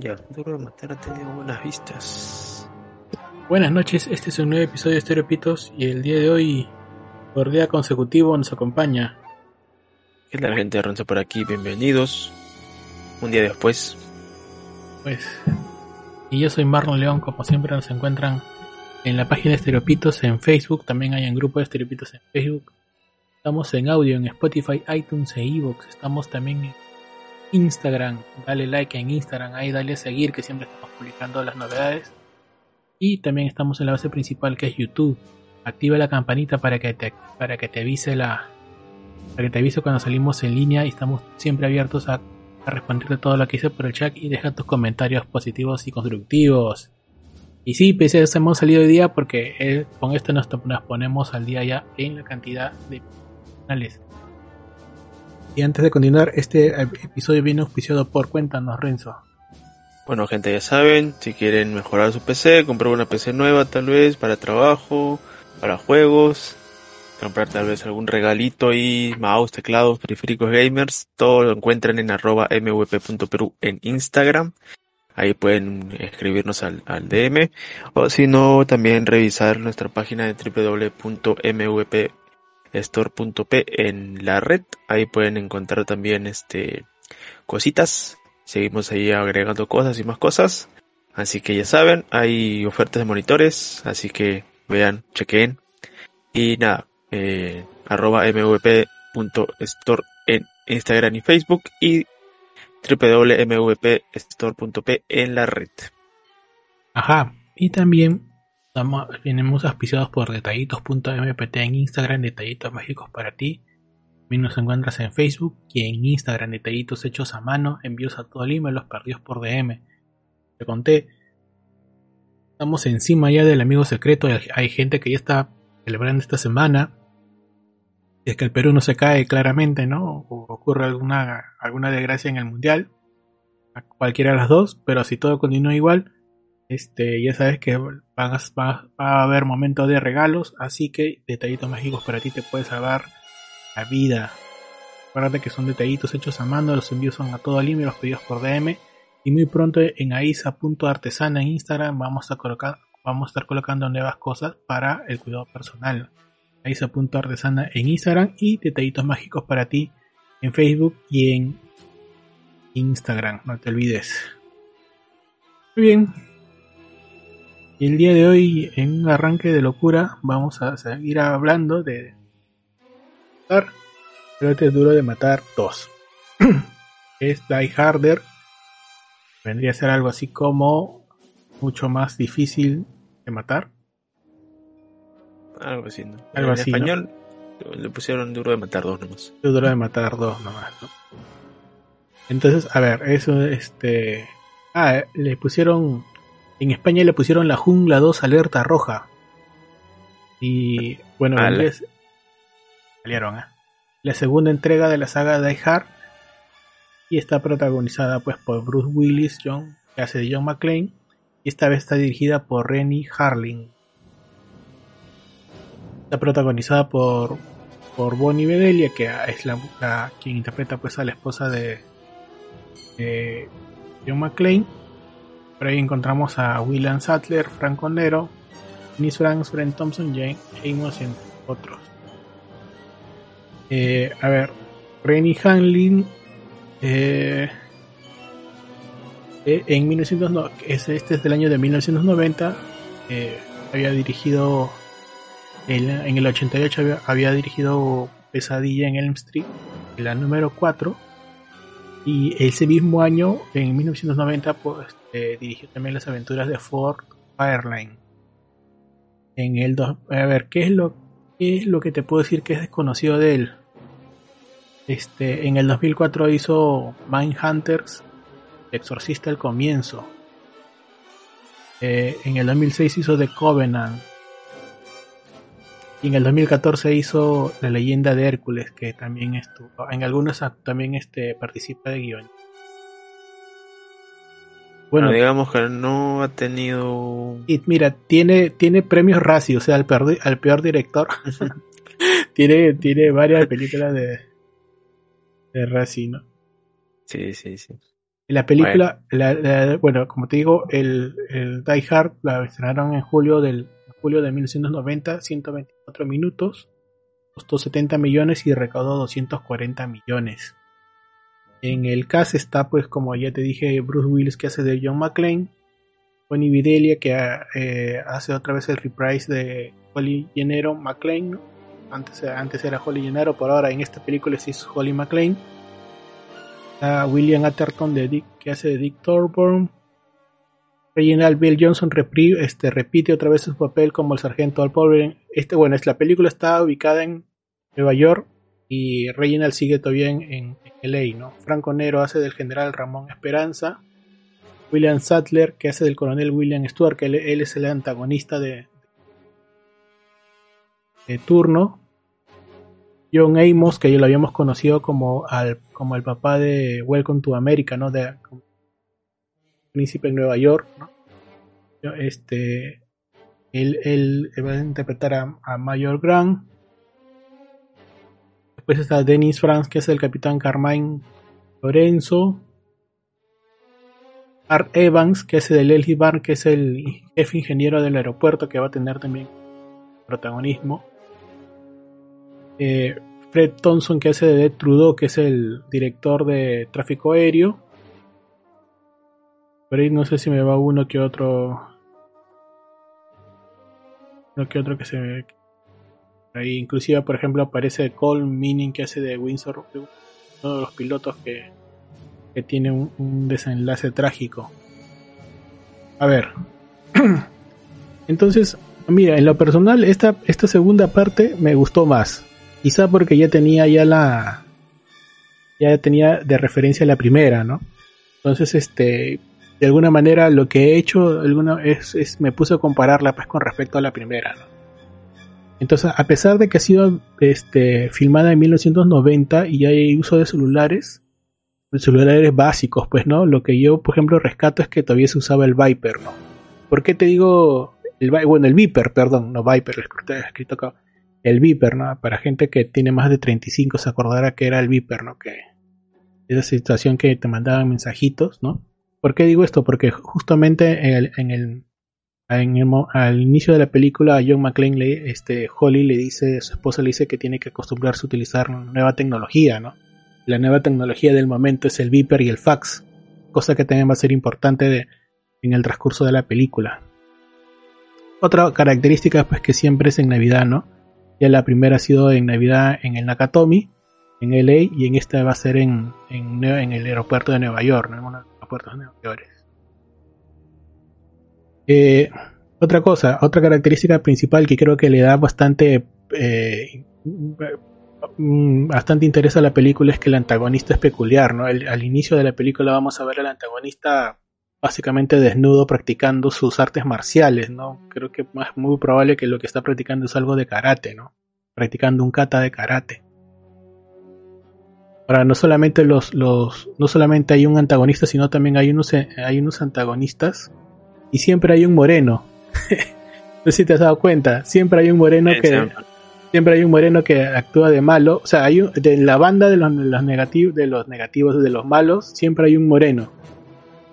Ya, Duro de Matar ha tenido buenas vistas. Buenas noches, este es un nuevo episodio de Estereopitos y el día de hoy, por día consecutivo, nos acompaña. ¿Qué tal gente de Ronza por aquí? Bienvenidos. Un día después. Pues, y yo soy Marlon León, como siempre nos encuentran en la página de Estereopitos en Facebook, también hay un grupo de Estereopitos en Facebook. Estamos en audio en Spotify, iTunes e Evox. Estamos también en Instagram. Dale like en Instagram, ahí dale a seguir que siempre estamos publicando las novedades. Y también estamos en la base principal que es YouTube. Activa la campanita para que te, para que te avise la para que te avise cuando salimos en línea y estamos siempre abiertos a, a responderte todo lo que hice por el chat y deja tus comentarios positivos y constructivos. Y sí, pese a eso hemos salido hoy día porque eh, con esto nos, ponemos al día ya en la cantidad de canales. Y antes de continuar, este episodio viene auspiciado por Cuéntanos, Renzo. Bueno, gente, ya saben, si quieren mejorar su PC, comprar una PC nueva tal vez para trabajo, para juegos, comprar tal vez algún regalito y mouse, teclados, periféricos gamers, todo lo encuentran en arroba mvp.peru en Instagram. Ahí pueden escribirnos al, DM o si no, también revisar nuestra página de www.mvp store.p en la red. Ahí pueden encontrar también este cositas. Seguimos ahí agregando cosas y más cosas. Así que ya saben, hay ofertas de monitores, así que vean, chequen. Y nada, eh, arroba mvp.store en Instagram y Facebook y www.mvpstore.p en la red. Ajá, y también Estamos, venimos auspiciados por detallitos.mpt en Instagram, detallitos mágicos para ti. También nos encuentras en Facebook y en Instagram, detallitos hechos a mano, envíos a todo Lima, los perdidos por DM. Te conté, estamos encima ya del amigo secreto, hay gente que ya está celebrando esta semana. Es que el Perú no se cae claramente, ¿no? O ocurre alguna, alguna desgracia en el Mundial. Cualquiera de las dos, pero si todo continúa igual, este, ya sabes que a, va, a haber momentos de regalos, así que detallitos mágicos para ti te puede salvar la vida. Acuérdate que son detallitos hechos a mano, los envíos son a todo Lima y los pedidos por DM. Y muy pronto en aisa.artesana en Instagram vamos a colocar, vamos a estar colocando nuevas cosas para el cuidado personal. aisa.artesana en Instagram y detallitos mágicos para ti en Facebook y en Instagram, no te olvides. Muy bien, el día de hoy, en un arranque de locura, vamos a seguir hablando de matar, pero este es duro de matar 2. es Die Harder. Vendría a ser algo así como mucho más difícil de matar. Algo así, ¿no? Algo en así, español le pusieron duro de matar dos nomás. Duro de matar 2 nomás, ¿no? Entonces, a ver, eso, este... Ah, le pusieron en España le pusieron la Jungla 2 Alerta Roja. Y bueno, en inglés salieron, ¿eh? La segunda entrega de la saga Die Hard. Y está protagonizada pues por Bruce Willis, John, que hace de John McClane. Y esta vez está dirigida por Rennie Harling. Está protagonizada por, por Bonnie Bedelia, que es la, la- quien interpreta pues a la esposa de, de John McClane. Por ahí encontramos a William Sattler, Frank Condero, Dennis Franks, Brent Thompson, Jane Amos, entre otros. Eh, a ver, Rennie Hanlin eh, eh, en 1990, es- este es del año de 1990, eh, había dirigido, en el 88 había, había dirigido Pesadilla en Elm Street, la número 4, Y ese mismo año, en 1990, pues eh, dirigió también las aventuras de Ford Fireline. En el dos, a ver, ¿qué es lo qué es lo que te puedo decir que es desconocido de él? Este, en el 2004 hizo Mindhunters, Exorcista al comienzo. Eh, en el 2006 hizo The Covenant. Y en el 2014 hizo La leyenda de Hércules, que también estuvo. En algunos también este, participa de guion. Bueno, digamos que no ha tenido. Y mira, tiene, tiene premios Razzie, o sea, al peor, al peor director. tiene, tiene varias películas de, de Razzie, ¿no? Sí, sí, sí. La película, bueno, como te digo, el, el Die Hard la estrenaron en julio del julio de 1990, 124 minutos, costó 70 millones y recaudó 240 millones. En el cast está, pues, como ya te dije, Bruce Willis que hace de John McClane, Bonnie Videlia que eh, hace otra vez el reprise de Holly Gennaro McClane, antes, antes era Holly Gennaro, por ahora en esta película es Holly McClane. William Atherton de Dick, que hace de Dick Thorburn, Reginald Bill Johnson este, repite otra vez su papel como el sargento Al Pobre. Este, bueno, la película está ubicada en Nueva York y Reginald sigue todavía en, en, LA, ¿no? Franco Nero hace del general Ramón Esperanza. William Sattler, que hace del coronel William Stewart, que él, es el antagonista de, de turno. John Amos, que ya lo habíamos conocido como, al, como el papá de Welcome to America, ¿no? De, príncipe en Nueva York, ¿no? Este, él, va a interpretar a, Mayor Grant. Después está Dennis Franz, que es el capitán Carmine Lorenzo. Art Evans, que es el de Leslie Barn, que es el jefe ingeniero del aeropuerto, que va a tener también protagonismo. Eh, Fred Thompson, que hace de Ed Trudeau, que es el director de tráfico aéreo. Por ahí no sé si me va uno que otro. Uno que otro que se me. Ahí, inclusive, por ejemplo, aparece Cole Meaning que hace de Windsor, uno de los pilotos que, que tiene un, desenlace trágico. A ver. Entonces, mira, en lo personal, esta, esta segunda parte me gustó más. Quizá porque ya tenía ya la. Ya tenía de referencia la primera, ¿no? Entonces, este de alguna manera lo que he hecho alguna, es, me puse a compararla pues con respecto a la primera. Entonces, a pesar de que ha sido este, filmada en 1990 y hay uso de celulares, celulares básicos, pues, ¿no? Lo que yo, por ejemplo, rescato es que todavía se usaba el Viper, ¿no? ¿Por qué te digo el, bueno, el Viper, perdón, no Viper, escrito acá. El Viper, ¿no? Para gente que tiene más de 35 se acordará que era el Viper, ¿no? Que esa situación que te mandaban mensajitos, ¿no? ¿Por qué digo esto? Porque justamente en el, en el, al inicio de la película a John McClane, le, este, Holly le dice, su esposa le dice que tiene que acostumbrarse a utilizar nueva tecnología, ¿no? La nueva tecnología del momento es el Viper y el fax, cosa que también va a ser importante en el transcurso de la película. Otra característica pues que siempre es en Navidad, ¿no? Ya la primera ha sido en Navidad en el Nakatomi, en LA, y en esta va a ser en, en, el aeropuerto de Nueva York, ¿no? Puertos mayores. Eh, otra cosa, otra característica principal que creo que le da bastante eh, mm, bastante interés a la película es que el antagonista es peculiar, ¿no? al inicio de la película vamos a ver al antagonista básicamente desnudo practicando sus artes marciales, ¿no? Creo que es muy probable que lo que está practicando es algo de karate, ¿no? Practicando un kata de karate. Ahora, no solamente los, los, no solamente hay un antagonista, sino también hay unos, hay unos antagonistas y siempre hay un moreno. no sé si te has dado cuenta, siempre hay un moreno que siempre hay un moreno que actúa de malo, o sea, hay de la banda de los, negativos, de los negativos, de los malos, siempre hay un moreno.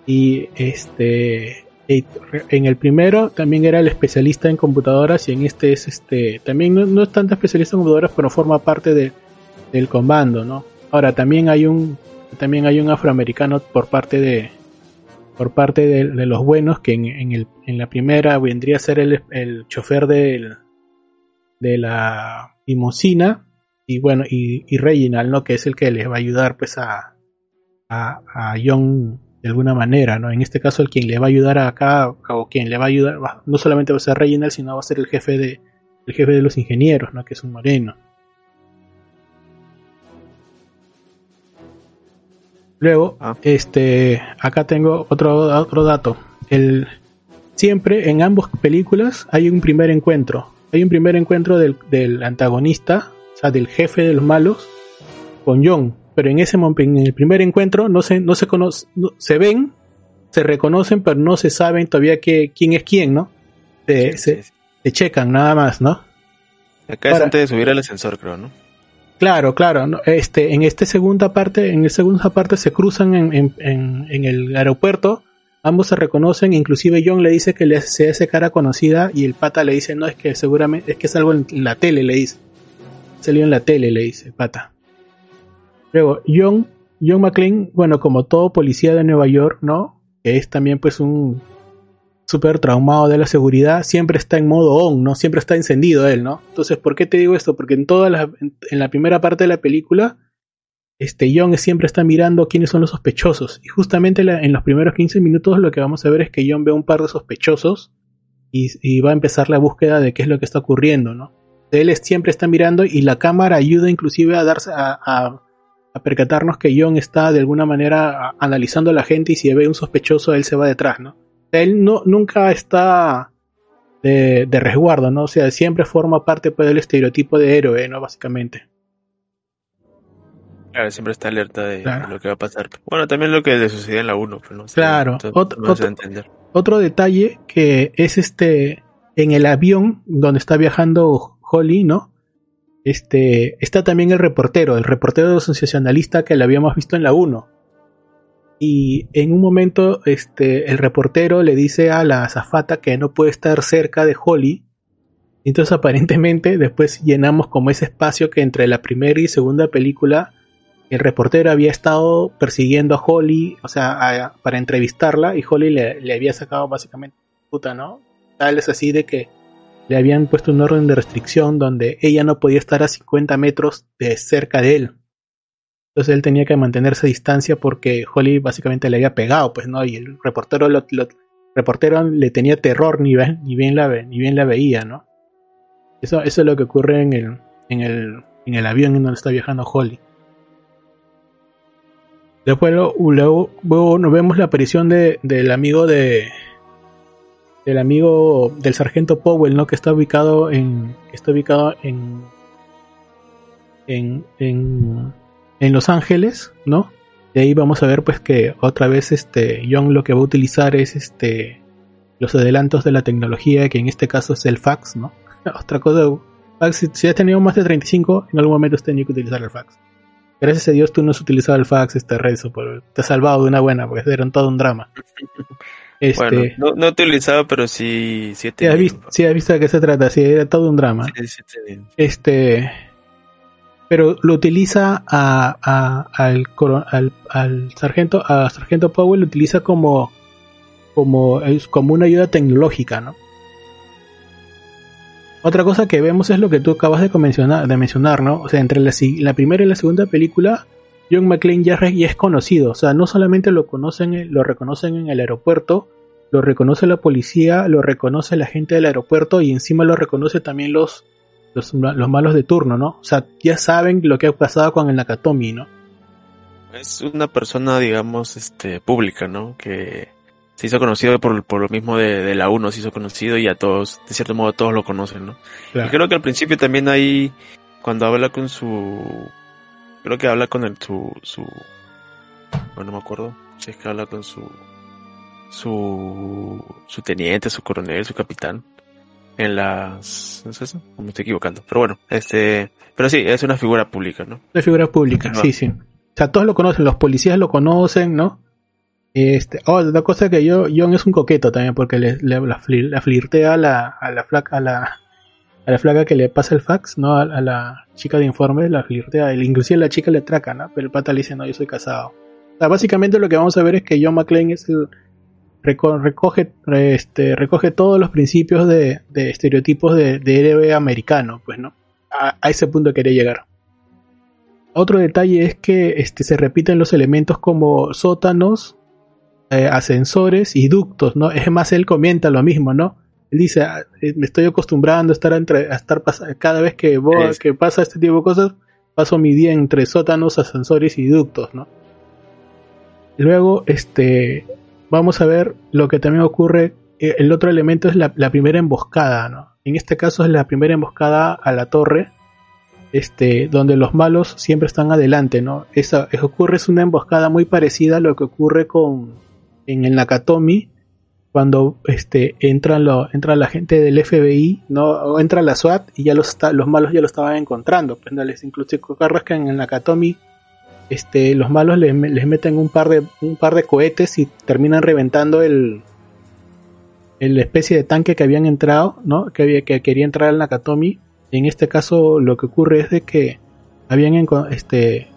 Y este en el primero también era el especialista en computadoras y en este es este también no, no es tanto especialista en computadoras, pero forma parte de, del comando, ¿no? Ahora también hay un también hay un afroamericano por parte de por parte de, los buenos que en, el, en, la primera vendría a ser el, el chofer de la limusina y bueno y, y Reginald no que es el que les va a ayudar pues a, a, a John de alguna manera, ¿no? En este caso el quien le va a ayudar acá, o quien le va a ayudar, no solamente va a ser Reginald, sino va a ser el jefe de, el jefe de los ingenieros, ¿no? Que es un moreno. Luego, ah. este, acá tengo otro, otro dato. El, siempre en ambas películas hay un primer encuentro. Hay un primer encuentro del, del antagonista, o sea, del jefe de los malos, con John pero en ese momento, en el primer encuentro, no se, no se conoce, se ven, se reconocen, pero no se saben todavía que, quién es quién, ¿no? Se, checan nada más, ¿no? Acá es antes de subir al ascensor, creo, ¿no? Claro, claro. Este, en esta segunda parte, en esta segunda parte se cruzan en, en, el aeropuerto, ambos se reconocen, inclusive John le dice que le, se hace cara conocida y el pata le dice, no, es que seguramente, es que es algo en, la tele, le dice. Salió en la tele, le dice, pata. Luego, John, John McClane, bueno, como todo policía de Nueva York, ¿no? Que es también pues un súper traumado de la seguridad, siempre está en modo on, ¿no? Siempre está encendido él, ¿no? Entonces, ¿por qué te digo esto? Porque en toda la, en, la primera parte de la película, este John siempre está mirando quiénes son los sospechosos. Y justamente en los primeros 15 minutos lo que vamos a ver es que John ve un par de sospechosos y, va a empezar la búsqueda de qué es lo que está ocurriendo, ¿no? Él siempre está mirando y la cámara ayuda inclusive a darse a percatarnos que John está de alguna manera analizando a la gente y si ve un sospechoso él se va detrás, ¿no? Él no, nunca está de, resguardo, ¿no? O sea, siempre forma parte pues, del estereotipo de héroe, ¿no? Básicamente. Claro, siempre está alerta de, lo que va a pasar. Bueno, también lo que le sucedió en la 1, pero no Claro, otro, otro detalle que es este, en el avión donde está viajando Holly, ¿no? este, está también el reportero, el reportero sensacionalista que le habíamos visto en la 1. Y en un momento, este, el reportero le dice a la azafata que no puede estar cerca de Holly. Entonces, aparentemente, después llenamos como ese espacio que entre la primera y segunda película, el reportero había estado persiguiendo a Holly, o sea, para entrevistarla, y Holly le, le había sacado básicamente puta, ¿no? Tal es así de que le habían puesto un orden de restricción donde ella no podía estar a 50 metros de cerca de él. Entonces él tenía que mantenerse a distancia porque Holly básicamente le había pegado, pues no, y el reportero, le tenía terror ni, ni, bien la, ni bien la veía, ¿no? Eso, es lo que ocurre en el, en el, en el avión en donde está viajando Holly. Después luego, luego, nos vemos la aparición de, del amigo de, del amigo del sargento Powell, ¿no? Que está ubicado en. está ubicado en. En, en, Los Ángeles, ¿no? Y ahí vamos a ver pues que otra vez este John lo que va a utilizar es este los adelantos de la tecnología, que en este caso es el fax, ¿no? Otra cosa, si, si has tenido más de 35, en algún momento has tenido que utilizar el fax. Gracias a Dios tú no has utilizado el fax, este rezo, te has salvado de una buena, porque era todo un drama. Este, bueno, no, he utilizado, pero sí, sí he tenido. Sí, has visto, de qué se trata, sí, era todo un drama. este, pero lo utiliza a, al, al, sargento, a sargento Powell lo utiliza como, como, como una ayuda tecnológica, ¿no? Otra cosa que vemos es lo que tú acabas de mencionar, de mencionar ¿no? O sea, entre la, primera y la segunda película, John McClane ya, es conocido, o sea, no solamente lo conocen, lo reconocen en el aeropuerto, lo reconoce la policía, lo reconoce la gente del aeropuerto y encima lo reconoce también los, los, malos de turno, ¿no? O sea, ya saben lo que ha pasado con el Nakatomi, ¿no? Es una persona, digamos, este, pública, ¿no? Que se hizo conocido por, por lo mismo de, la 1, se hizo conocido y a todos, de cierto modo, todos lo conocen, ¿no? Y creo que al principio también hay, cuando habla con su Creo que habla con el, su, su, bueno, no me acuerdo, si es que habla con su, su, su teniente, su coronel, su capitán, en las, ¿no es eso? me estoy equivocando, pero bueno, este, pero sí, es una figura pública, ¿no? Una figura pública, sí, sí. O sea, todos lo conocen, los policías lo conocen, ¿no? Este, oh, otra cosa que yo, John es un coqueto también porque le, le la, flirtea a la, a la flaca, a la, a la flaca que le pasa el fax, ¿no? A, la chica de informe, la flirtea, inclusive la chica le traca, ¿no? Pero el pata le dice, no, yo soy casado. O sea, básicamente lo que vamos a ver es que John McClane es el, recoge, este, recoge todos los principios de, estereotipos de, héroe americano, pues, ¿no? A, ese punto quería llegar. otro detalle es que este, se repiten los elementos como sótanos, eh, ascensores y ductos, ¿no? Es más, él comenta lo mismo, ¿no? Él dice, ah, eh, me estoy acostumbrando a estar entre, a estar cada vez que, voy, que pasa este tipo de cosas, paso mi día entre sótanos, ascensores y ductos, ¿no? Luego, este, vamos a ver lo que también ocurre. Eh, el otro elemento es la, primera emboscada, ¿no? En este caso es la primera emboscada a la torre, este, donde los malos siempre están adelante, ¿no? Esa, ocurre es una emboscada muy parecida a lo que ocurre con en el Nakatomi, cuando este entra lo, entra la gente del FBI, no o entra la SWAT y ya los los malos ya lo estaban encontrando, pues, les incluso carros que en el Nakatomi este los malos les, meten un par de un par de cohetes y terminan reventando el el especie de tanque que habían entrado, ¿no? Que había, que quería entrar al Nakatomi. En este caso lo que ocurre es de que habían este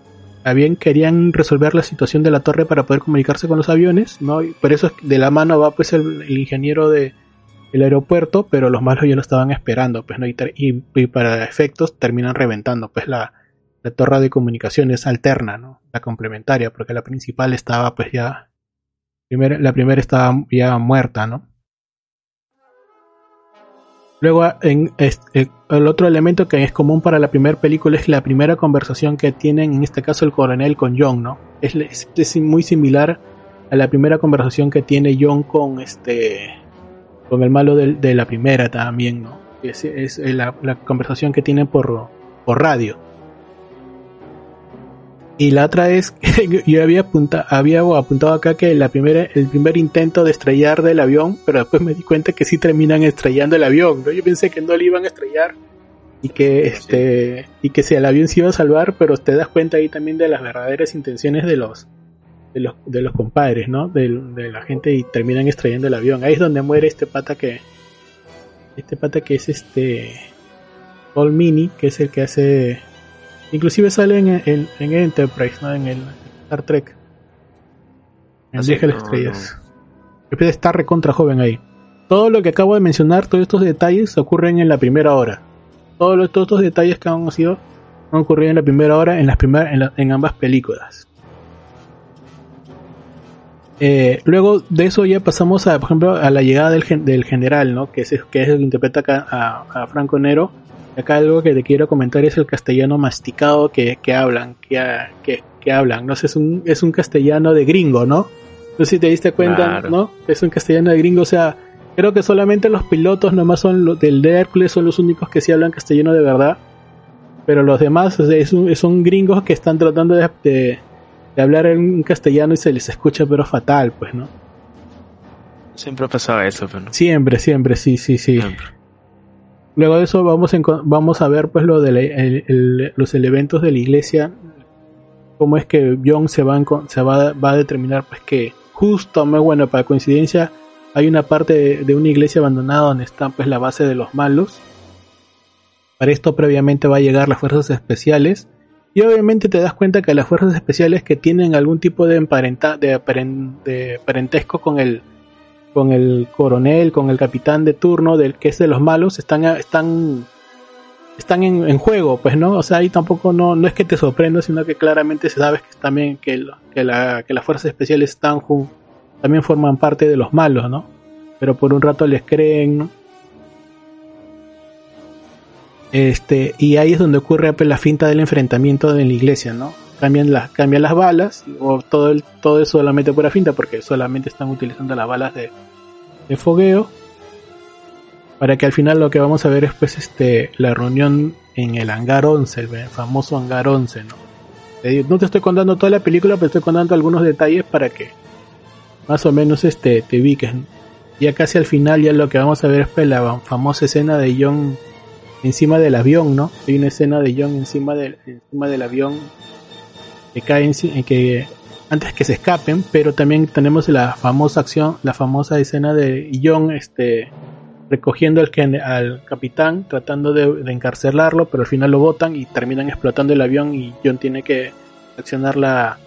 querían resolver la situación de la torre para poder comunicarse con los aviones, ¿no? Y por eso de la mano va pues el, ingeniero de el aeropuerto, pero los malos ya lo estaban esperando, pues no y, y, para efectos terminan reventando pues la, la torre de comunicaciones alterna, ¿no? La complementaria, porque la principal estaba pues ya la primera estaba ya muerta, ¿no? Luego, en, eh, el otro elemento que es común para la primera película es la primera conversación que tienen, en este caso, el coronel con John, ¿no? Es, es, muy similar a la primera conversación que tiene John con este con el malo de, la primera también, ¿no? Es, es la, la, conversación que tienen por, por radio. Y la otra es, yo había, apunta, había apuntado acá que la primera, el primer intento de estrellar del avión, pero después me di cuenta que sí terminan estrellando el avión. ¿no? Yo pensé que no le iban a estrellar y que este y que si el avión se iba a salvar, pero te das cuenta ahí también de las verdaderas intenciones de los de los, de los compadres, ¿no? De, de la gente y terminan estrellando el avión. Ahí es donde muere este pata que este pata que es este Paul Mini, que es el que hace Inclusive sale en, en, Enterprise, ¿no? En el Star Trek. En el Viaje de las Estrellas. No. estar recontra joven ahí. Todo lo que acabo de mencionar, todos estos detalles ocurren en la primera hora. Todos, todos estos detalles que han sido han ocurrido en la primera hora en las primeras en, ambas películas. Eh, luego de eso ya pasamos a, por ejemplo, a la llegada del, del general, ¿no? Que es, que es el que interpreta acá a, a Franco Nero Acá algo que te quiero comentar es el castellano masticado que, que hablan, que, que, hablan. No es un, es un castellano de gringo, ¿no? No sé si te diste cuenta, ¿no? Es un castellano de gringo, o sea, creo que solamente los pilotos nomás son los del de Hércules son los únicos que sí hablan castellano de verdad. Pero los demás son gringos que están tratando de, de, hablar en castellano y se les escucha pero fatal, pues, ¿no? Siempre ha pasado eso, pero Siempre, siempre, sí, sí, sí. Luego de eso vamos, vamos a ver pues lo de los elementos de la iglesia, cómo es que John se va, se va, a determinar pues que justo, bueno, para coincidencia, hay una parte de, una iglesia abandonada donde está pues la base de los malos. Para esto previamente va a llegar las fuerzas especiales. Y obviamente te das cuenta que las fuerzas especiales que tienen algún tipo de, de parentesco con el, con el coronel, con el capitán de turno, del que es de los malos, están, están, están en, juego, pues, ¿no? O sea, ahí tampoco no, no es que te sorprenda, sino que claramente sabes que también que, que, la, que las fuerzas especiales están también forman parte de los malos, ¿no? Pero por un rato les creen. Este, y ahí es donde ocurre pues, la finta del enfrentamiento en la iglesia, ¿no? Cambian las, cambian las balas, o todo, el, todo es solamente pura finta, porque solamente están utilizando las balas de, de fogueo. Para que al final lo que vamos a ver es pues este la reunión en el hangar 11, el famoso hangar 11, ¿no? No te estoy contando toda la película, pero estoy contando algunos detalles para que más o menos este te ubiques. Ya casi al final ya lo que vamos a ver es pues, la famosa escena de John encima del avión, ¿no? Hay una escena de John encima del, encima del avión que caen en que antes que se escapen, pero también tenemos la famosa acción, la famosa escena de John este recogiendo al, al capitán, tratando de, encarcelarlo, pero al final lo botan y terminan explotando el avión y John tiene que accionar la,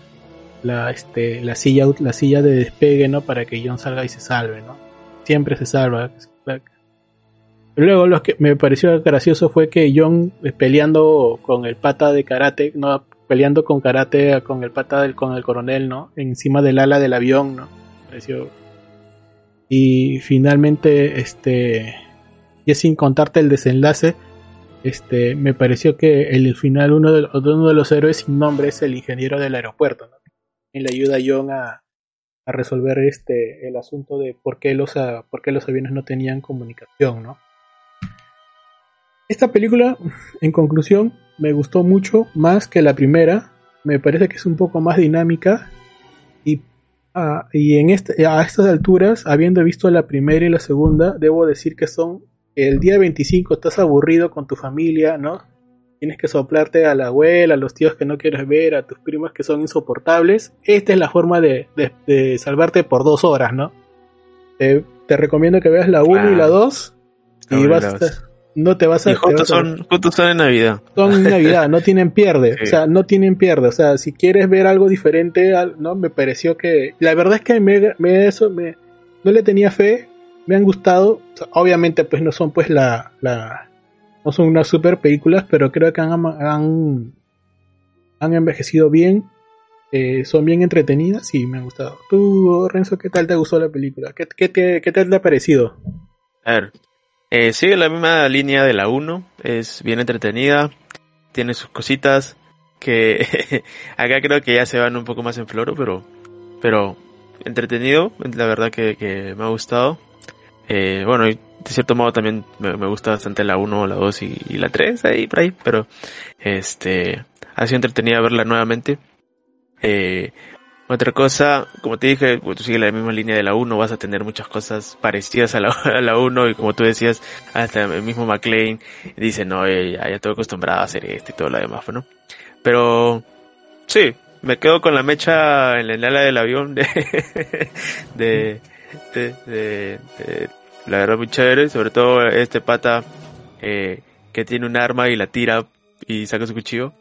la, este, la silla la silla de despegue no para que John salga y se salve no siempre se salva. Luego lo que me pareció gracioso fue que John peleando con el pata de karate no peleando con karate con el pata del, con el coronel, ¿no? Encima del ala del avión, ¿no? Pareció. Y finalmente, este. Y sin contarte el desenlace, este, me pareció que el final uno de, uno de los héroes sin nombre es el ingeniero del aeropuerto, ¿no? Y le ayuda a John a, a resolver este el asunto de por qué los por qué los aviones no tenían comunicación, ¿no? Esta película, en conclusión, me gustó mucho más que la primera. Me parece que es un poco más dinámica y, ah, y en este, a estas alturas, habiendo visto la primera y la segunda, debo decir que son el día 25 estás aburrido con tu familia, ¿no? Tienes que soplarte a la abuela, a los tíos que no quieres ver, a tus primos que son insoportables. Esta es la forma de, de, salvarte por dos horas, ¿no? te recomiendo que veas la 1 y la 2 y vas a, no te vas a... Y juntos, son, juntos son en Navidad. Son en Navidad, no tienen pierde. O sea, no tienen pierde. O sea, si quieres ver algo diferente, ¿no? Me pareció que... La verdad es que me, me eso me, no le tenía fe. Me han gustado. obviamente, pues no son pues la... la no son unas super películas, pero creo que han, han, han envejecido bien. Eh, son bien entretenidas y me han gustado. Tú, Renzo, ¿qué tal te gustó la película? ¿Qué, qué, qué tal te ha parecido? A ver, eh, sigue la misma línea de la 1, es bien entretenida, tiene sus cositas que acá creo que ya se van un poco más en floro, pero, pero entretenido, la verdad que, me ha gustado. Eh, bueno, de cierto modo también me, gusta bastante la 1, la 2 y, la 3, ahí por ahí, pero este ha sido entretenida verla nuevamente. Eh, otra cosa, como te dije, tú sigues la misma línea de la 1, vas a tener muchas cosas parecidas a la, a la 1 y como tú decías, hasta el mismo McLean dice, no, ya, ya estoy acostumbrado a hacer esto y todo lo demás, ¿no? Pero, sí, me quedo con la mecha en la ala del avión de, de, de, de, la verdad muy chévere, sobre todo este pata eh, que tiene un arma y la tira y saca su cuchillo,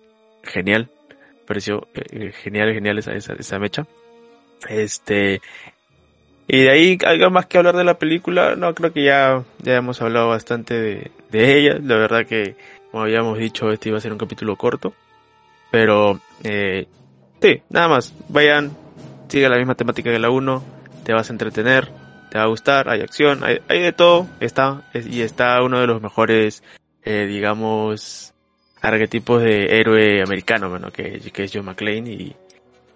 genial pareció eh, genial, genial esa, esa, mecha. Este, y de ahí, algo más que hablar de la película, no, creo que ya, ya hemos hablado bastante de, de ella. La verdad que, como habíamos dicho, este iba a ser un capítulo corto. Pero, eh, sí, nada más. Vayan, sigue la misma temática que la 1, te vas a entretener, te va a gustar, hay acción, hay, hay de todo, está, y está uno de los mejores, eh, digamos, arquetipos de héroe americano, bueno, que, que es John McClane y,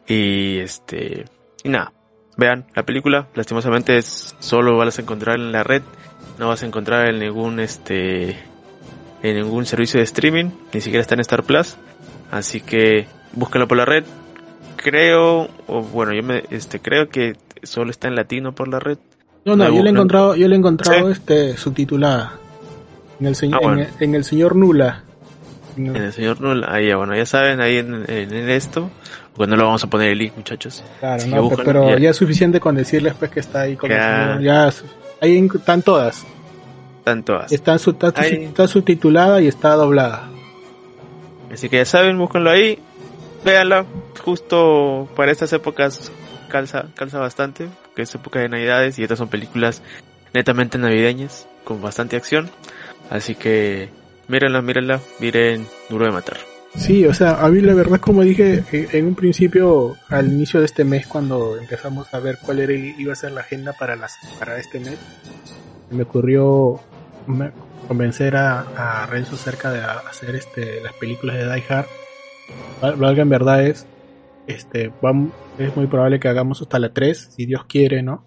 y este, y nada, vean la película, lastimosamente es, solo vas a encontrar en la red, no vas a encontrar en ningún este, en ningún servicio de streaming, ni siquiera está en Star Plus, así que búscalo por la red, creo, o bueno, yo me, este, creo que solo está en latino por la red. No, no, yo le he encontrado, yo le he encontrado este subtitulada en el señor, ah, en el señor Nula. En el señor Null, ahí, bueno, ya saben, ahí en, en, esto, cuando lo vamos a poner el link, muchachos. Claro, no, pero ya. es suficiente con decirles pues que está ahí con ya, ya ahí están todas. Están todas. Están su, está, subtitulada y está doblada. Así que ya saben, búsquenlo ahí, véanla, justo para estas épocas calza, calza bastante, porque es época de navidades y estas son películas netamente navideñas, con bastante acción. Así que mírenla, mírenla, miren Duro de Matar. Sí, o sea, a mí la verdad, como dije eh, en un principio, al inicio de este mes, cuando empezamos a ver cuál era iba a ser la agenda para las para este mes, me ocurrió convencer a, a, Renzo acerca de hacer este las películas de Die Hard. Lo que en verdad es, este, vamos, es muy probable que hagamos hasta la 3, si Dios quiere, ¿no?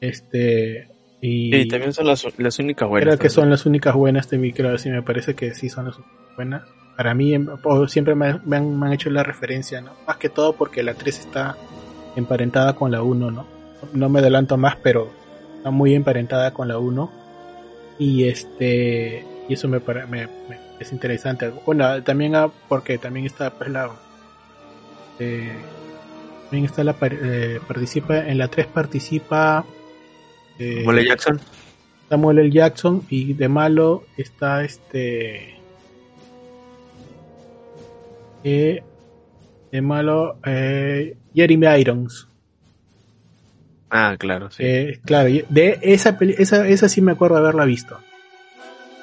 Este, y también son las, las únicas buenas. Creo que son las únicas buenas de mi creo, sí me parece que sí son las buenas. Para mí em, siempre me, han, me, han, hecho la referencia, ¿no? Más que todo porque la 3 está emparentada con la 1, ¿no? No me adelanto más, pero está muy emparentada con la 1. Y este y eso me, me, es interesante. Bueno, también porque también está pues la eh, también está la eh, participa en la 3 participa Samuel L. Jackson. Samuel L. Jackson y de malo está este. Eh, de malo eh, Jeremy Irons. Ah, claro, sí. Eh, claro, de esa, esa esa sí me acuerdo de haberla visto.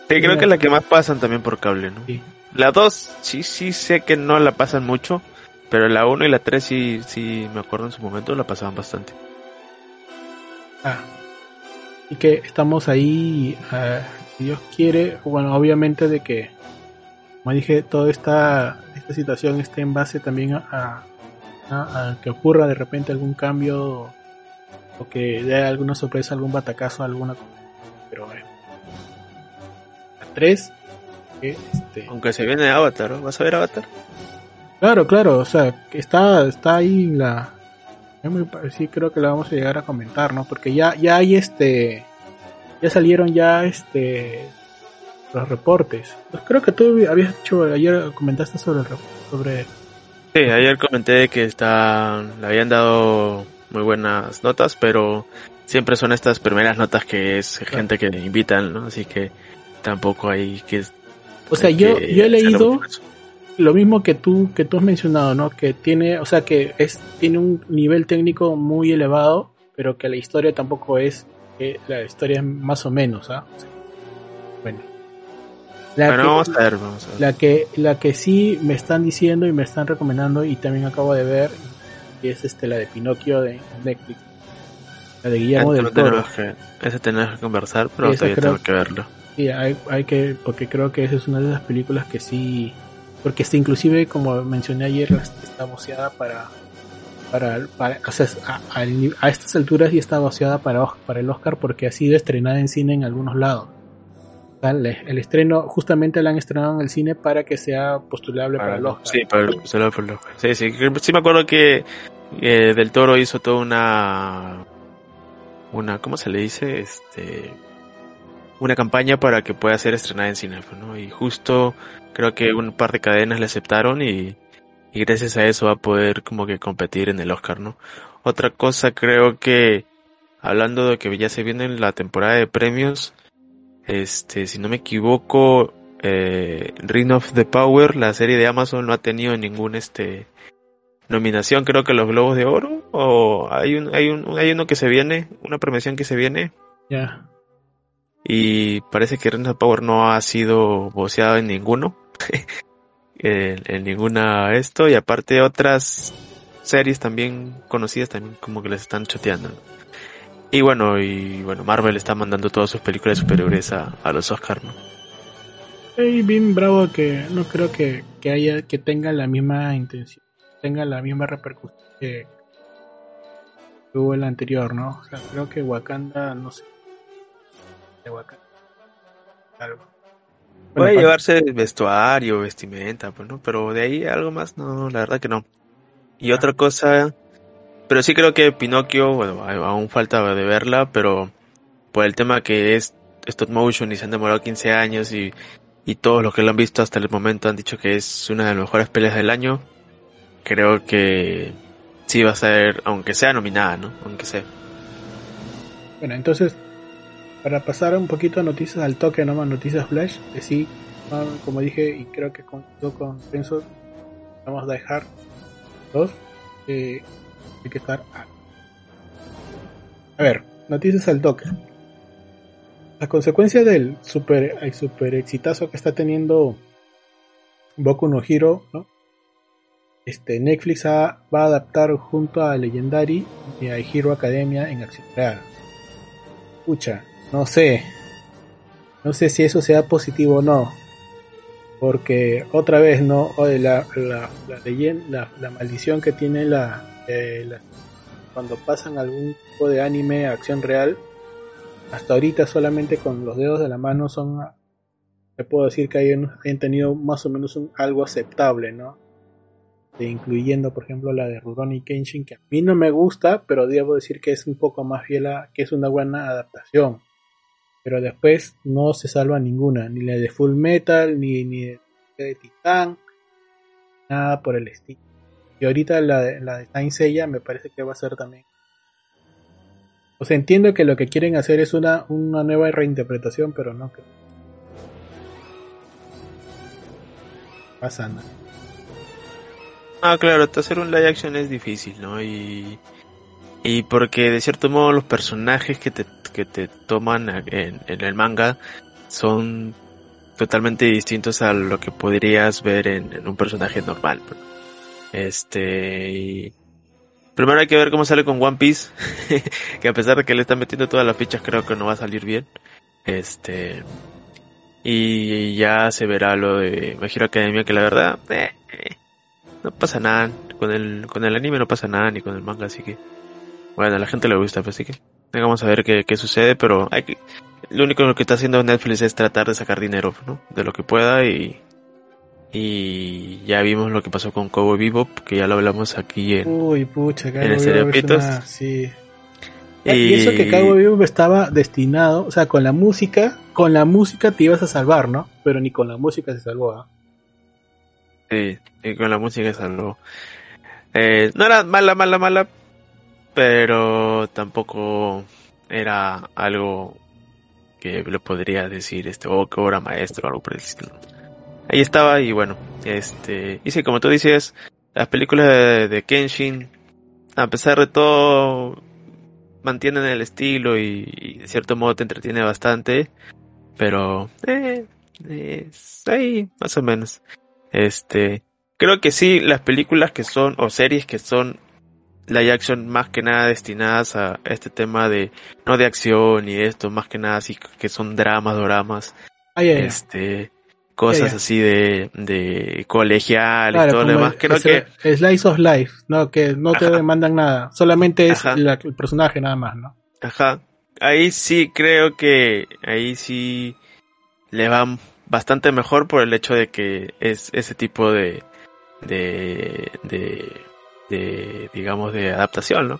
Sí, creo que es la que más pasan también por cable, ¿no? Sí. La 2 sí, sí sé que no la pasan mucho, pero la 1 y la 3 sí, sí me acuerdo en su momento la pasaban bastante. Ah. Y que estamos ahí, uh, si Dios quiere, bueno, obviamente de que, como dije, toda esta, esta situación esté en base también a, a, a que ocurra de repente algún cambio o que dé alguna sorpresa, algún batacazo, alguna pero bueno. La 3 este... aunque se viene Avatar, ¿no? ¿vas a ver Avatar? Claro, claro, o sea, que está está ahí la sí creo que la vamos a llegar a comentar, ¿no? Porque ya ya hay este ya salieron ya este los reportes. Pues creo que tú habías hecho ayer comentaste sobre el sobre Sí, ayer comenté que está le habían dado muy buenas notas, pero siempre son estas primeras notas que es gente que invitan, ¿no? Así que tampoco hay que... O sea, yo, yo he leído lo mismo que tú, que tú has mencionado, ¿no? Que tiene, o sea, que es, tiene un nivel técnico muy elevado, pero que la historia tampoco es, eh, la historia es más o menos, ¿ah? bueno. La bueno, que, vamos a ver, vamos a ver. La que, la que sí me están diciendo y me están recomendando y también acabo de ver, y es este, la de Pinocchio de Netflix la de Guillermo del Toro. Que, ese tenemos que conversar, pero todavía tengo que verlo. Sí, hay, hay que, porque creo que esa es una de las películas que sí, porque está inclusive, como mencioné ayer, está boceada para, para, para o sea, a, a, estas alturas ya está boceada para, para el Oscar porque ha sido estrenada en cine en algunos lados. El, el estreno, justamente la han estrenado en el cine para que sea postulable para, para el Oscar. Sí, para el, para el Oscar. Sí, sí, sí me acuerdo que eh, Del Toro hizo toda una una, ¿cómo se le dice? Este, una campaña para que pueda ser estrenada en cine, ¿no? Y justo creo que un par de cadenas le aceptaron y, gracias a eso va a poder como que competir en el Oscar, ¿no? Otra cosa creo que, hablando de que ya se viene la temporada de premios, este, si no me equivoco, eh, Ring of the Power, la serie de Amazon no ha tenido ningún este nominación, creo que los Globos de Oro, o hay un, hay un, hay uno que se viene, una premiación que se viene. Ya. Y parece que Renata Power no ha sido voceado en ninguno. en, en, ninguna esto, y aparte otras series también conocidas también como que les están choteando. Y bueno, y bueno, Marvel está mandando todas sus películas superiores a, a los Oscars, ¿no? Y bien bravo que no creo que, que haya, que tenga la misma intención tenga la misma repercusión que tuvo el anterior, ¿no? O sea, creo que Wakanda, no sé. Algo. Puede bueno, llevarse vestuario, vestimenta, pues, ¿no? Pero de ahí algo más, no, la verdad que no. Y ah. otra cosa, pero sí creo que Pinocchio, bueno, aún falta de verla, pero por el tema que es stop motion y se han demorado 15 años y, y todos los que lo han visto hasta el momento han dicho que es una de las mejores peleas del año, creo que sí va a ser, aunque sea nominada, ¿no? Aunque sea. Bueno, entonces, para pasar un poquito a noticias al toque, nomás noticias flash, que sí, como dije, y creo que con, con Penso, vamos a dejar dos, eh, hay que estar a... a ver, noticias al toque. A consecuencia del super, el super exitazo que está teniendo Boku no Hero, ¿no? este, Netflix va a adaptar junto a Legendary y a Hero Academia en acción. Escucha, no sé. No sé si eso sea positivo o no. Porque otra vez, ¿no? La, la, la, leyenda, la, maldición que tiene la, eh, cuando pasan algún tipo de anime a acción real. Hasta ahorita solamente con los dedos de la mano son... Te puedo decir que hayan, hayan tenido más o menos un, algo aceptable, ¿no? incluyendo por ejemplo la de Rurouni Kenshin, que a mí no me gusta, pero debo decir que es un poco más fiel a, que es una buena adaptación. Pero después no se salva ninguna, ni la de Full Metal, ni, ni de, Titán, nada por el estilo. Y ahorita la de, la de Saint Seiya me parece que va a ser también. O sea, entiendo que lo que quieren hacer es una, una nueva reinterpretación, pero no que pasa nada. Ah, claro, hacer un live action es difícil, ¿no? Y, y porque de cierto modo los personajes que te, que te toman en, en el manga son totalmente distintos a lo que podrías ver en, un personaje normal. Este, y primero hay que ver cómo sale con One Piece, que a pesar de que le están metiendo todas las fichas creo que no va a salir bien. Este, y ya se verá lo de My Academia, que la verdad, eh, no pasa nada. Con el, con el anime no pasa nada, ni con el manga, así que, bueno, a la gente le gusta, pues, así que, vamos a ver qué, qué sucede, pero hay que, lo único que está haciendo Netflix es tratar de sacar dinero, ¿no? De lo que pueda y, y ya vimos lo que pasó con Cowboy Bebop, que ya lo hablamos aquí en, Uy, pucha, en el Sí. Y... eso que Cowboy Bebop estaba destinado, o sea, con la música, con la música te ibas a salvar, ¿no? Pero ni con la música se salvó, ¿ah? Sí, y con la música se salvó. Eh, no era mala, mala, mala, pero tampoco era algo que le podría decir, este, oh, qué obra maestro o algo por el estilo. Ahí estaba y bueno, este, y sí, como tú dices, las películas de Kenshin, a pesar de todo, mantienen el estilo y, de cierto modo te entretiene bastante, pero eh, ahí más o menos. Este, creo que sí, las películas que son o series que son live action más que nada destinadas a este tema de no de acción y esto, más que nada así que son dramas, dramas. este cosas así de, de colegial y todo lo demás. Creo que Slice of Life, no que no te demandan nada, solamente es el personaje nada más, ¿no? Ajá. Ahí sí creo que ahí sí le va bastante mejor por el hecho de que es ese tipo de de, de, de digamos de adaptación, ¿no?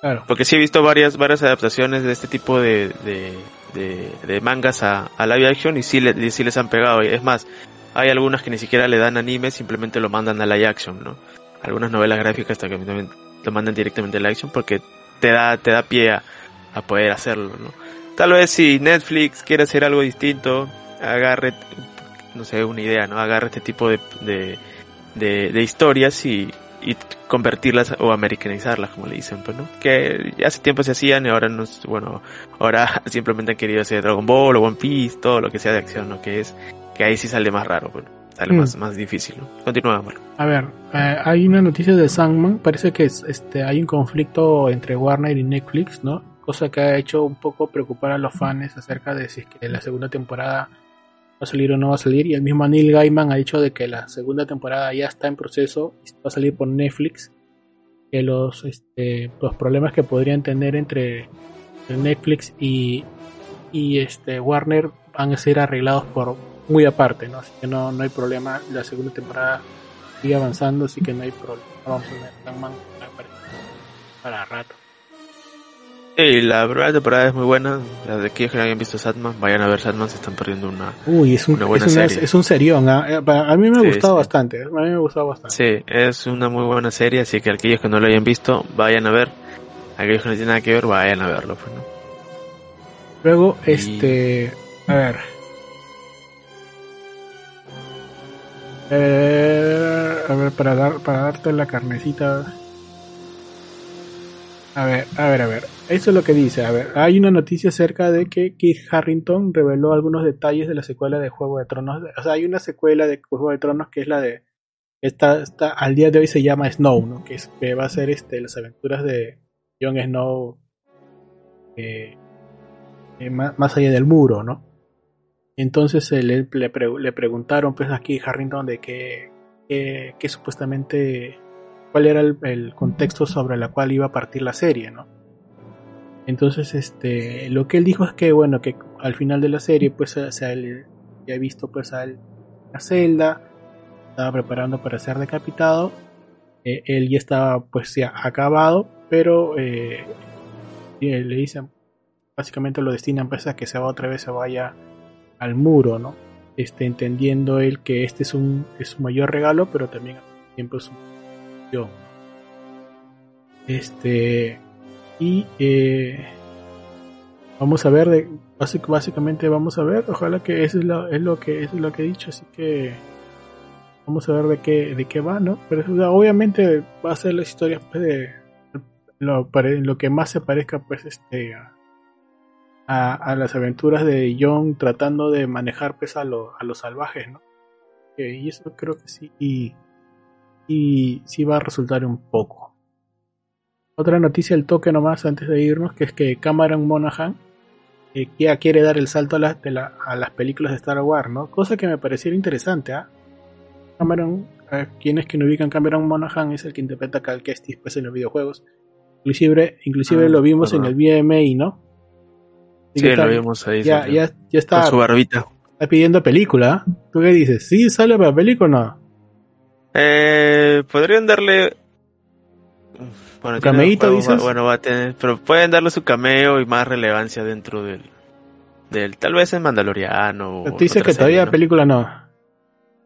Claro. Porque sí he visto varias varias adaptaciones de este tipo de, de de, mangas a, a, live action y sí, le, sí les han pegado. Es más, hay algunas que ni siquiera le dan anime, simplemente lo mandan a live action, ¿no? Algunas novelas gráficas hasta que lo mandan directamente a live action porque te da, te da pie a, poder hacerlo, ¿no? Tal vez si Netflix quiere hacer algo distinto, agarre, no sé, una idea, ¿no? Agarre este tipo de, de, de, de historias y, y convertirlas o americanizarlas, como le dicen, pues, ¿no? Que hace tiempo se hacían y ahora no, bueno, ahora simplemente han querido hacer Dragon Ball o One Piece, todo lo que sea de acción, ¿no? Que es, que ahí sí sale más raro, bueno, sale mm. más, más difícil, ¿no? Continuamos. A ver, eh, hay una noticia de Sandman, parece que este, hay un conflicto entre Warner y Netflix, ¿no? Cosa que ha hecho un poco preocupar a los fans acerca de si es que la segunda temporada a salir o no va a salir. Y el mismo Neil Gaiman ha dicho de que la segunda temporada ya está en proceso y va a salir por Netflix. Que los, este, los problemas que podrían tener entre Netflix y, y este, Warner van a ser arreglados por muy aparte, ¿no? Así que no, no hay problema. La segunda temporada sigue avanzando, así que no hay problema. Vamos a ver para rato. Sí, la primera temporada es muy buena. La de aquellos que no hayan visto Satman, vayan a ver Satman, se están perdiendo una, Uy, es un, una buena es serie. Es un serión. ¿ah? Eh, a mí me ha gustado bastante. A mí me ha gustado bastante. Sí, es una muy buena serie, así que aquellos que no lo hayan visto, vayan a ver. Aquellos que no tienen nada que ver, vayan a verlo. Pues, Luego, este. A ver. Eh, a ver, para, dar, para darte la carnecita. A ver, a ver, a ver. Eso es lo que dice. A ver, hay una noticia acerca de que Keith Harrington reveló algunos detalles de la secuela de Juego de Tronos. O sea, hay una secuela de Juego de Tronos que es la de. Esta, esta al día de hoy se llama Snow, ¿no? Que, es, que va a ser este, las aventuras de Jon Snow eh, eh, más, allá del muro, ¿no? Entonces eh, le, le, preguntaron pues aquí Harrington de que, que supuestamente cuál era el, contexto sobre el cual iba a partir la serie, ¿no? Entonces, este, lo que él dijo es que, bueno, que al final de la serie, pues, se él ya ha visto, pues, a él la celda, estaba preparando para ser decapitado, eh, él ya estaba, pues, ya acabado, pero eh, le dicen, básicamente lo destinan, pues, a que se va otra vez, se vaya al muro, ¿no? Este, entendiendo él que este es un, es su mayor regalo, pero también tiempo es un este. Y eh, vamos a ver, básicamente vamos a ver, ojalá que eso es lo, que es lo que he dicho, así que vamos a ver de qué, de qué va, ¿no? Pero obviamente va a ser la historia pues, de lo, que más se parezca pues este a, a, las aventuras de John tratando de manejar pues, a, lo, a los salvajes, ¿no? y eso creo que sí, y sí va a resultar un poco. Otra noticia el toque nomás antes de irnos, que es que Cameron Monaghan eh, ya quiere dar el salto a, las de a las películas de Star Wars, ¿no? Cosa que me pareciera interesante, ¿ah? Cameron, eh, quienes que no ubican Cameron Monaghan es el que interpreta a Cal Kestis pues, en los videojuegos. Inclusive, inclusive ah, lo vimos en el BMI, ¿no? sí, lo vimos ahí. Ya, ya, ya, está. Con su barbita. Está pidiendo película. ¿Tú qué dices? ¿Sí sale para película o no? Eh, podrían darle bueno, cameíto, dices? bueno, va a tener, pero pueden darle su cameo y más relevancia dentro del, del tal vez en Mandaloriano. ¿Tú dices que todavía película no?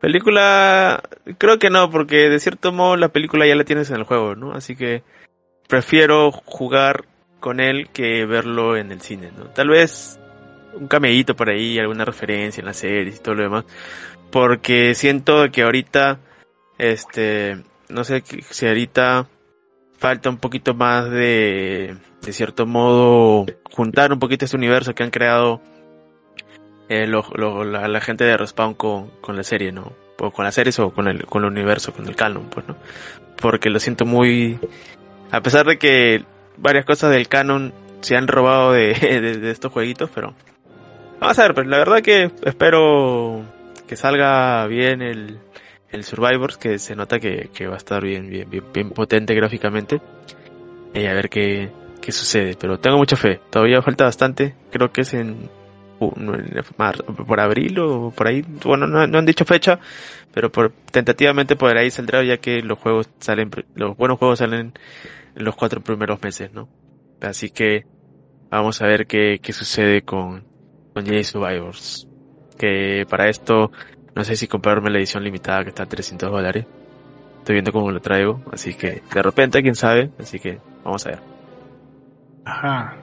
Película, creo que no, porque de cierto modo la película ya la tienes en el juego, ¿no? Así que prefiero jugar con él que verlo en el cine, ¿no? Tal vez un cameíto por ahí, alguna referencia en la serie y todo lo demás, porque siento que ahorita, este, no sé si ahorita falta un poquito más de, de cierto modo, juntar un poquito este universo que han creado eh, la, gente de Respawn con, con la serie, ¿no? O con las series o con el, con el universo, con el canon, pues, ¿no? Porque lo siento muy... A pesar de que varias cosas del canon se han robado de, de, estos jueguitos, pero... Vamos a ver, pues la verdad que espero que salga bien el, el Survivors, que se nota que, que va a estar bien, bien, bien, potente gráficamente. Y a ver qué, qué sucede. Pero tengo mucha fe. Todavía falta bastante. Creo que es en, por abril o por ahí. Bueno, no, han dicho fecha, pero por, tentativamente por ahí saldrá ya que los juegos salen, los buenos juegos salen en los cuatro primeros meses, ¿no? Así que vamos a ver qué, qué sucede con, con J Survivors. Que para esto no sé si comprarme la edición limitada que está a 300 dólares. Estoy viendo cómo lo traigo. Así que de repente, quién sabe. Así que vamos a ver. Ajá.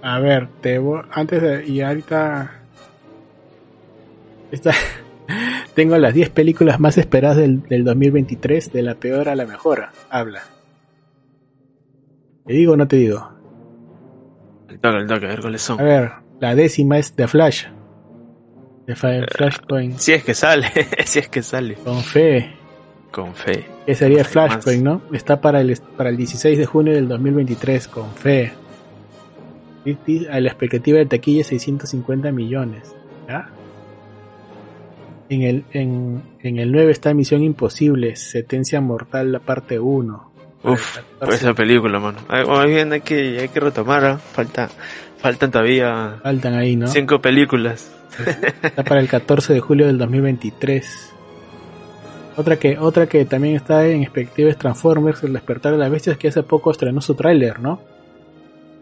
A ver, te voy, antes de. Y ahorita. Esta, tengo las 10 películas más esperadas del, del 2023, de la peor a la mejor. Habla. ¿Te digo o no te digo? El toque, el toque, a ver cuáles son. A ver, la décima es The Flash. De Flashpoint. Si es que sale, si es que sale. Con fe. Con fe. Que sería Flashpoint, ¿no? Está para el, para el 16 de junio del 2023, con fe. A la expectativa de taquilla 650 millones. ¿Ya? En el, en, en el 9 está Misión Imposible, Sentencia Mortal, la parte 1. Uf, esa película, mano. Hay, hay que, hay que retomar, ¿eh? Falta, faltan todavía. Faltan ahí, ¿no? Cinco películas. Está para el 14 de julio del 2023. Otra que, otra que también está en expectativa es Transformers, El despertar de las bestias, que hace poco estrenó su tráiler, ¿no?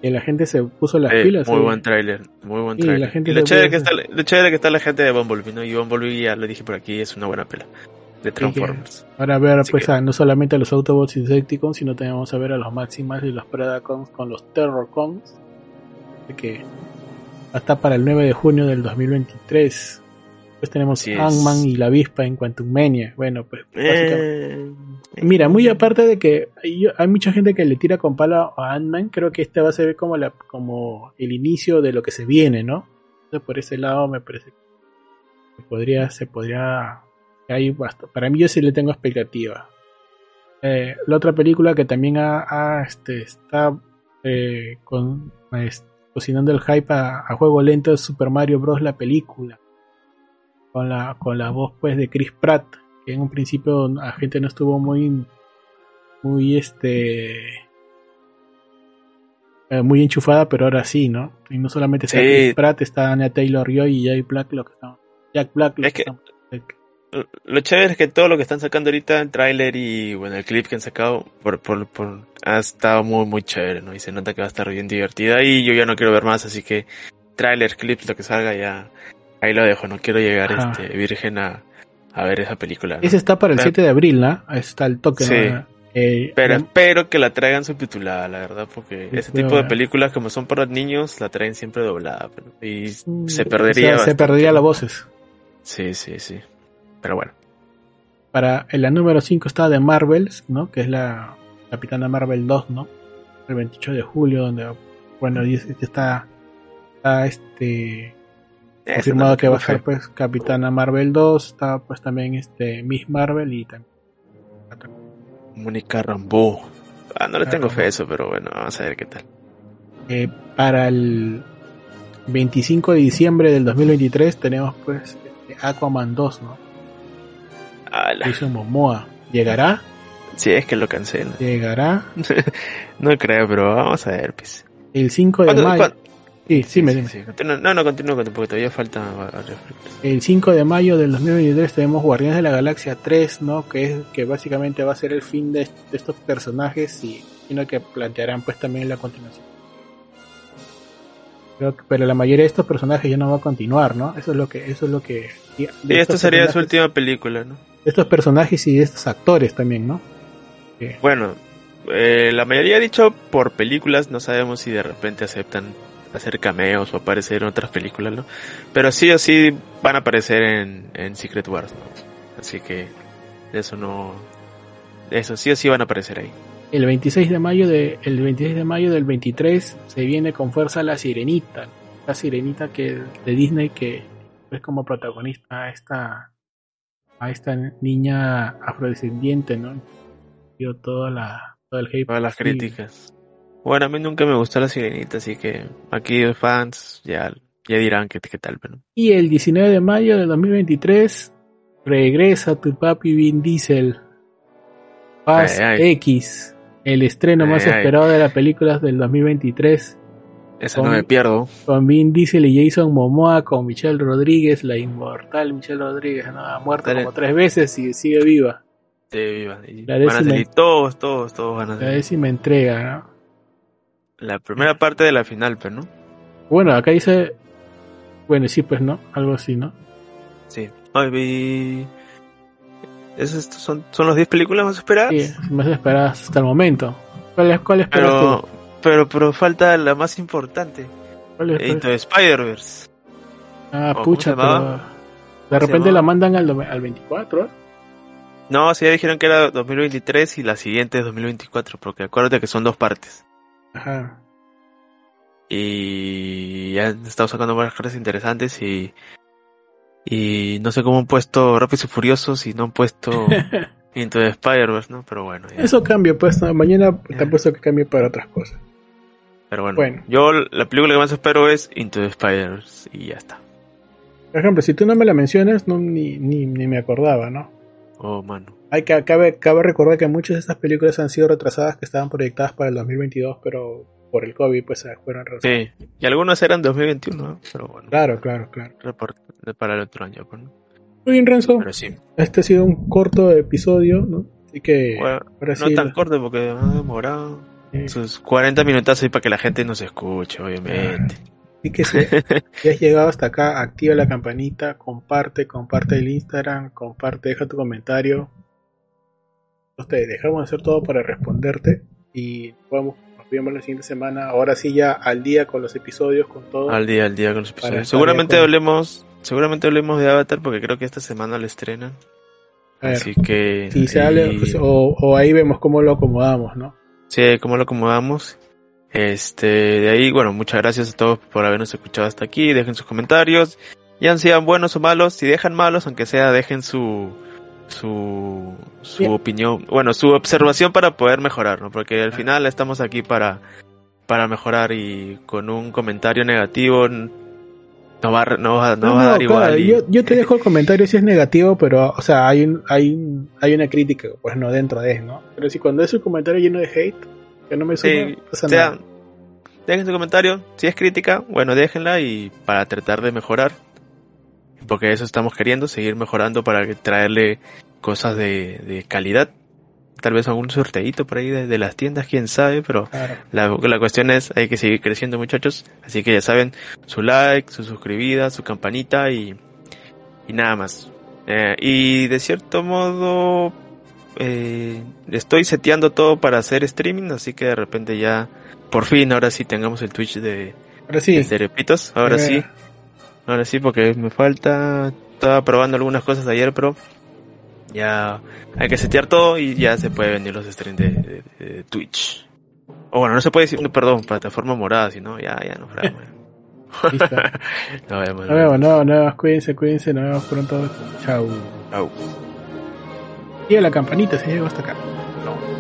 Y la gente se puso las pilas. Muy buen tráiler, muy buen tráiler. la gente lo, chévere que está, chévere que está la gente de Bumblebee, ¿no? Y Bumblebee, ya lo dije por aquí, es una buena pela de Transformers. ahora ver, pues, no solamente a los Autobots y Decepticons, sino también vamos a ver a los Maximas y los Predacons con los Terrorcons. que hasta para el 9 de junio del 2023. Pues tenemos Ant-Man y la avispa en Quantum Mania. Bueno, pues eh, Mira, muy aparte de que hay, mucha gente que le tira con palo a Ant-Man, creo que este va a ser como, la, como el inicio de lo que se viene, ¿no? Entonces, por ese lado me parece que podría, se podría... Hay Para mí yo sí le tengo expectativa. Eh, la otra película que también ha, este, está eh, con... Este, cocinando el hype a, juego lento de Super Mario Bros. la película. Con la, con la voz pues de Chris Pratt, que en un principio la gente no estuvo muy, muy este, eh, muy enchufada, pero ahora sí, ¿no? Y no solamente está Chris Pratt, está Anya Taylor Joy y Jack Black, lo que están, Jack Black, lo que, lo chévere es que todo lo que están sacando ahorita, el tráiler y bueno, el clip que han sacado, por, por, por, ha estado muy, muy chévere, ¿no? Y se nota que va a estar bien divertida y yo ya no quiero ver más, así que tráiler, clips, lo que salga ya, ahí lo dejo, no quiero llegar este virgen a, a ver esa película. Ese está para el 7 de abril, ¿no? Está el toque, sí. Eh, pero espero que la traigan subtitulada, la verdad, porque ese tipo de películas como son para niños la traen siempre doblada y se perdería. se perdería las voces. Sí, sí, sí. Pero bueno. Para la número 5 está de Marvels, ¿no? Que es la Capitana Marvel 2, ¿no? El 28 de julio, donde bueno, que está, está este confirmado que va a ser pues Capitana Marvel 2, está pues también este Miss Marvel y también Mónica Rambeau. Ah, no le tengo fe a eso, pero bueno, vamos a ver qué tal. Eh, para el 25 de diciembre del 2023 tenemos pues este, Aquaman 2, ¿no? Ala. Jason Momoa. ¿Llegará? Si es que lo cancela. ¿Llegará? no creo, pero vamos a ver, pues. El 5 de ¿Cuándo- mayo. Sí, sí, me sí, continúa- No, no, continúa, continúa, porque todavía falta. El 5 de mayo del 2023 tenemos Guardianes de la Galaxia 3, ¿no? Que es que básicamente va a ser el fin de, de estos personajes y sino que plantearán pues también la continuación. Pero la mayoría de estos personajes ya no va a continuar, ¿no? Eso es lo que eso es lo que de Y esta sería su última película, ¿no? estos personajes y estos actores también, ¿no? Que- Bueno, eh, la mayoría ha dicho por películas, no sabemos si de repente aceptan hacer cameos o aparecer en otras películas, ¿no? Pero sí o sí van a aparecer en, en Secret Wars, ¿no? Así que eso no... Eso sí o sí van a aparecer ahí. El 26 de mayo de el 26 de mayo del 23 se viene con fuerza la Sirenita, la Sirenita que de Disney que es como protagonista a esta a esta niña afrodescendiente, ¿no? Dio toda la todo el hate Todas las críticas. Bueno, a mí nunca me gustó la sirenita, así que aquí los fans ya, ya dirán qué, qué tal, pero... Y el 19 de mayo de 2023 regresa tu papi Vin Diesel. Ay, ay. X, el estreno más Ay, ay. esperado de las películas del 2023. Eso Con- no me pierdo. con Vin Diesel y Jason Momoa, con Michelle Rodríguez, la inmortal Michelle Rodríguez, ¿no? ha muerto Dale. como tres veces y sigue viva. Sí, viva. Y La van a salir todos, todos, todos van a La salir. décima entrega, ¿no? La primera parte de la final, pero no. Bueno, acá dice, bueno, sí, pues no, algo así, ¿no? Sí. Hoy vi... ¿Esos son, son las 10 películas más esperadas? Sí, más esperadas hasta el momento. ¿Cuál, es- cuál esperas pero, tú? pero, pero falta la más importante. ¿Cuál? Into Spider-Verse. Ah, ¿o cómo pucha, pero de repente la mandan al, al 24, ¿eh? No, sí, ya dijeron que era 2023 y la siguiente es 2024, porque acuérdate que son dos partes. Ajá. y ya han estado sacando varias cosas interesantes y y no sé cómo han puesto Rápidos y Furiosos y no han puesto Into the Spider-Verse, ¿no? Pero bueno, ya. Eso cambia, pues, ¿no? mañana te han puesto que cambie para otras cosas. pero bueno, bueno. yo la película que más espero es Into the Spider-Verse y ya está. Por ejemplo, si tú no me la mencionas, no, ni, ni, ni me acordaba, ¿no? Oh, mano. Hay que, cabe, cabe recordar que muchas de estas películas han sido retrasadas, que estaban proyectadas para el 2022, pero por el COVID, pues se fueron retrasadas. Sí, y algunas eran 2021, ¿no? Pero bueno, Claro, claro, claro. para el otro año, pues, ¿no? Muy bien, Renzo. Pero sí, Este ha sido un corto episodio, ¿no? Así que bueno, ahora no sí. tan corto porque ha demorado eh, sus 40 minutos ahí para que la gente nos escuche, obviamente. Así que si, si has llegado hasta acá, activa la campanita, comparte, comparte el Instagram, comparte, deja tu comentario. Entonces dejamos de hacer todo para responderte y vamos, nos vemos la siguiente semana. Ahora sí ya al día con los episodios, con todo. Al día, al día con los episodios. Seguramente hablemos, seguramente hablemos de Avatar porque creo que esta semana lo estrenan. Así que si se habla, pues, o, o ahí vemos cómo lo acomodamos, ¿no? sí, cómo lo acomodamos. Este, de ahí, bueno, muchas gracias a todos por habernos escuchado hasta aquí. Dejen sus comentarios, ya sean buenos o malos. Si dejan malos, aunque sea, dejen su su su Bien. opinión, bueno, su observación para poder mejorar, ¿no? Porque al final estamos aquí para para mejorar y con un comentario negativo no va, no va, no va a dar claro, igual. y- yo, yo te dejo el comentario si es negativo, pero, o sea, hay un, hay un- hay una crítica, pues no dentro de, ¿no? Pero si cuando es un comentario lleno de hate, que no me suma, Sí, pasa o sea, nada. dejen su comentario. Si es crítica, bueno, déjenla y para tratar de mejorar. Porque eso estamos queriendo, seguir mejorando para traerle cosas de, de calidad. Tal vez algún sorteito por ahí de, de las tiendas, quién sabe, pero Claro. la, la cuestión es, hay que seguir creciendo muchachos. Así que ya saben, su like, su suscribida, su campanita y, y nada más. Eh, y de cierto modo, eh, estoy seteando todo para hacer streaming, así que de repente ya, por fin, ahora sí tengamos el Twitch de, Ahora sí, de Cerepitos. Ahora Eh, sí, ahora sí, porque me falta, estaba probando algunas cosas ayer, pero ya hay que setear todo y ya se puede venir los streams de, de- de Twitch. O bueno, no se puede decir, no, perdón, plataforma morada, sino ya, ya no fragamos. Nos vemos. Nos vemos, no, no, cuídense, cuídense, nos vemos pronto. Chau. Chau. Y a la campanita si llegó hasta acá. No.